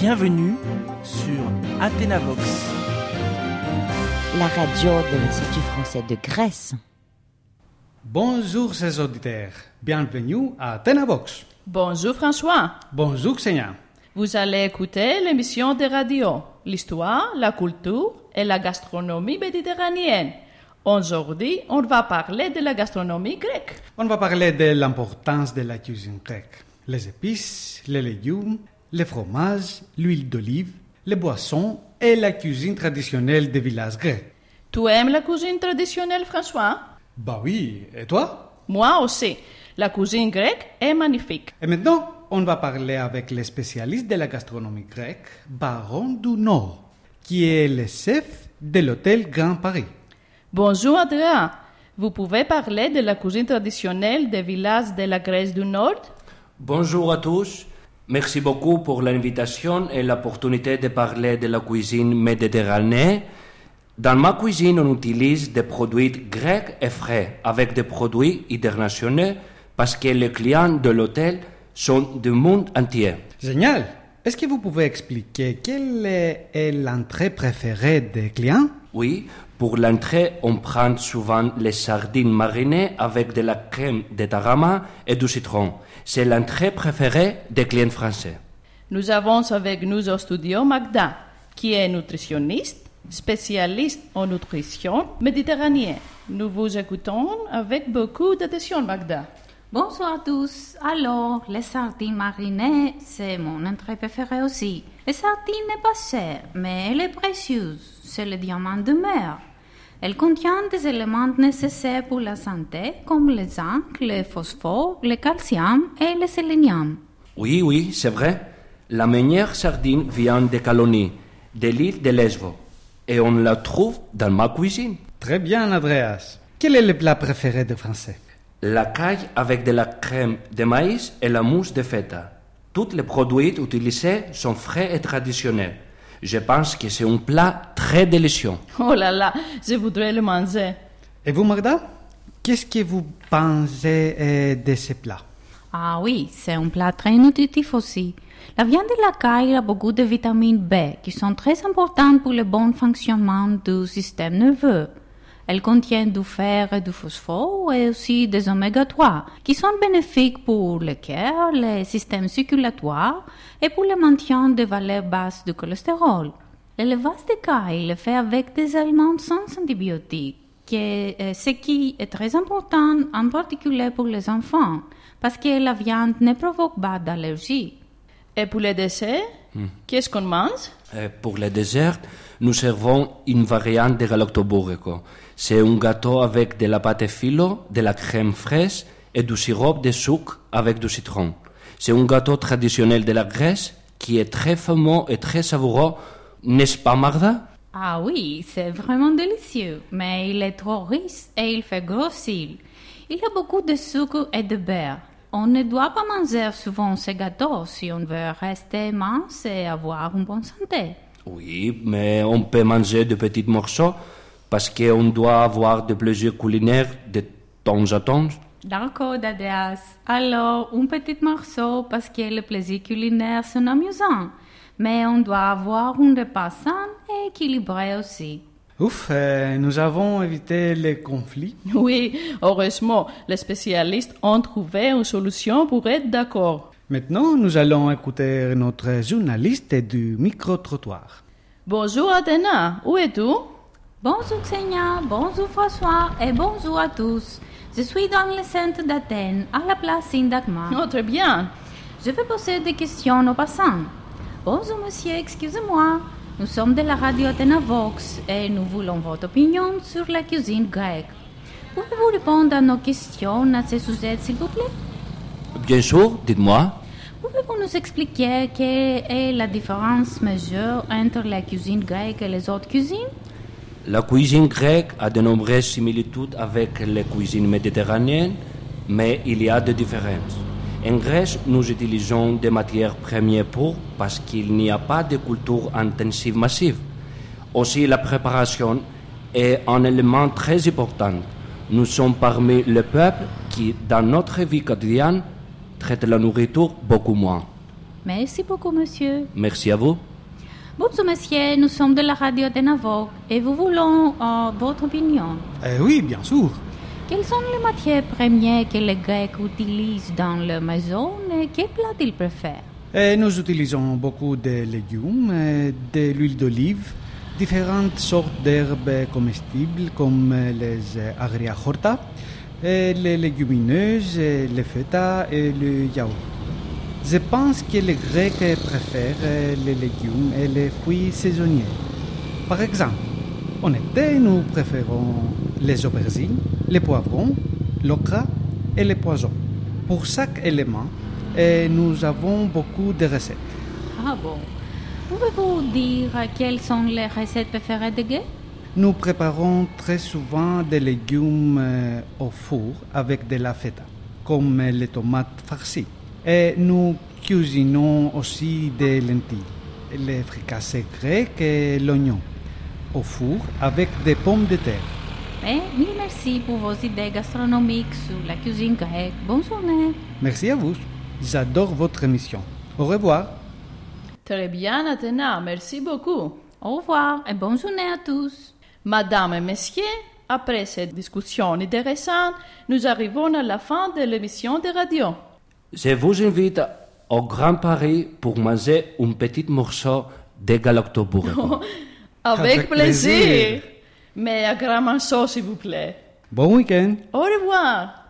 Bienvenue sur Athénavox. la radio de l'Institut français de Grèce. Bonjour, chers auditeurs. Bienvenue à Athénavox. Bonjour François. Bonjour, Xenia. Vous allez écouter l'émission de radio L'histoire, la culture et la gastronomie méditerranéenne. Aujourd'hui, on va parler de la gastronomie grecque. On va parler de l'importance de la cuisine grecque. Les épices, les légumes, les fromages, l'huile d'olive, les boissons et la cuisine traditionnelle des villages grecs. Tu aimes la cuisine traditionnelle, François? Bah oui, et toi? Moi aussi. La cuisine grecque est magnifique. Et maintenant, on va parler avec le spécialiste de la gastronomie grecque, Baron du Nord, qui est le chef de l'hôtel Grand Paris. Bonjour Andrea. Vous pouvez parler de la cuisine traditionnelle des villages de la Grèce du Nord? Bonjour à tous. Merci beaucoup pour l'invitation et l'opportunité de parler de la cuisine méditerranéenne. Dans ma cuisine, on utilise des produits grecs et frais avec des produits internationaux parce que les clients de l'hôtel sont du monde entier. Génial Est-ce que vous pouvez expliquer quelle est l'entrée préférée des clients? Oui, pour l'entrée, on prend souvent les sardines marinées avec de la crème de tarama et du citron. C'est l'entrée préférée des clients français. Nous avons avec nous au studio Magda, qui est nutritionniste, spécialiste en nutrition méditerranéenne. Nous vous écoutons avec beaucoup d'attention, Magda. Bonsoir à tous. Alors, les sardines marinées, c'est mon entrée préférée aussi. Les sardines n'est pas chère, mais elle est précieuse. C'est le diamant de mer. Elle contient des éléments nécessaires pour la santé, comme le zinc, le phosphore, le calcium et le sélénium. Oui, oui, c'est vrai. La meilleure sardine vient de Calonie, de l'île de Lesbos. Et on la trouve dans ma cuisine. Très bien, Andreas. Quel est le plat préféré des Français? La caille avec de la crème de maïs et la mousse de feta. Tous les produits utilisés sont frais et traditionnels. Je pense que c'est un plat très délicieux. Oh là là, je voudrais le manger. Et vous, Magda Qu'est-ce que vous pensez euh, de ce plat? Ah oui, c'est un plat très nutritif aussi. La viande de la caille a beaucoup de vitamines B qui sont très importantes pour le bon fonctionnement du système nerveux. Elle contient du fer et du phosphore et aussi des oméga 3 qui sont bénéfiques pour le cœur, le système circulatoire et pour le maintien des valeurs basses du cholestérol. L'élevage de caille le fait avec des aliments sans antibiotiques, euh, ce qui est très important en particulier pour les enfants parce que la viande ne provoque pas d'allergie. Et pour les desserts, qu'est-ce qu'on mange? Euh, pour le dessert, nous servons une variante de galactobourrico. C'est un gâteau avec de la pâte filo, de la crème fraîche et du sirop de sucre avec du citron. C'est un gâteau traditionnel de la Grèce qui est très fameux et très savoureux, n'est-ce pas, Marda Ah oui, c'est vraiment délicieux, mais il est trop riche et il fait grossir. Il y a beaucoup de sucre et de beurre. On ne doit pas manger souvent ces gâteaux si on veut rester mince et avoir une bonne santé. Oui, mais on peut manger de petits morceaux parce qu'on doit avoir de plaisir culinaire de temps à temps. D'accord, Dadeas. Alors, un petit morceau parce que les plaisirs culinaires sont amusants. Mais on doit avoir un repas sain et équilibré aussi. Ouf, euh, nous avons évité les conflits. Oui, heureusement, les spécialistes ont trouvé une solution pour être d'accord. Maintenant, nous allons écouter notre journaliste du micro-trottoir. Bonjour Athéna, où es-tu? Bonjour Xenia, bonjour François et bonjour à tous. Je suis dans le centre d'Athènes, à la place Syntagma. Oh, très bien. Je vais poser des questions aux passants. Bonjour monsieur, excusez-moi. Nous sommes de la radio Athéna Vox et nous voulons votre opinion sur la cuisine grecque. Pouvez-vous répondre à nos questions à ce sujet, s'il vous plaît? Bien sûr, dites-moi. Pouvez-vous nous expliquer quelle est la différence majeure entre la cuisine grecque et les autres cuisines? La cuisine grecque a de nombreuses similitudes avec la cuisine méditerranéenne, mais il y a des différences. En Grèce, nous utilisons des matières premières pour parce qu'il n'y a pas de culture intensive massive. Aussi, la préparation est un élément très important. Nous sommes parmi les peuples qui, dans notre vie quotidienne, traitent la nourriture beaucoup moins. Merci beaucoup, monsieur. Merci à vous. Bonjour, monsieur. Nous sommes de la radio Athénavoc et nous voulons euh, votre opinion. Eh oui, bien sûr. Quelles sont les matières premières que les Grecs utilisent dans leur maison et quel plat ils préfèrent? Et nous utilisons beaucoup de légumes, euh, de l'huile d'olive, différentes sortes d'herbes comestibles comme les euh, agria horta, les légumineuses, et les feta et le yaourt. Je pense que les Grecs préfèrent euh, les légumes et les fruits saisonniers. Par exemple, en été, nous préférons les aubergines, les poivrons, l'ocra et les poisons. Pour chaque élément, et nous avons beaucoup de recettes. Ah bon Pouvez-vous dire quelles sont les recettes préférées des Grecs? Nous préparons très souvent des légumes euh, au four avec de la feta, comme les tomates farcies. Et nous cuisinons aussi des lentilles, les fricassés grecs et l'oignon, au four avec des pommes de terre. Eh, mille merci pour vos idées gastronomiques sur la cuisine grecque. Bonne journée. Merci à vous. J'adore votre émission. Au revoir. Très bien, Athéna, merci beaucoup. Au revoir et bonne journée à tous. Madame et messieurs, après cette discussion intéressante, nous arrivons à la fin de l'émission de radio. Je vous invite au Grand Paris pour manger un petit morceau de galactobourreau. Avec, Avec plaisir. plaisir. Mais à grand morceau, s'il vous plaît. Bon week-end. Au revoir.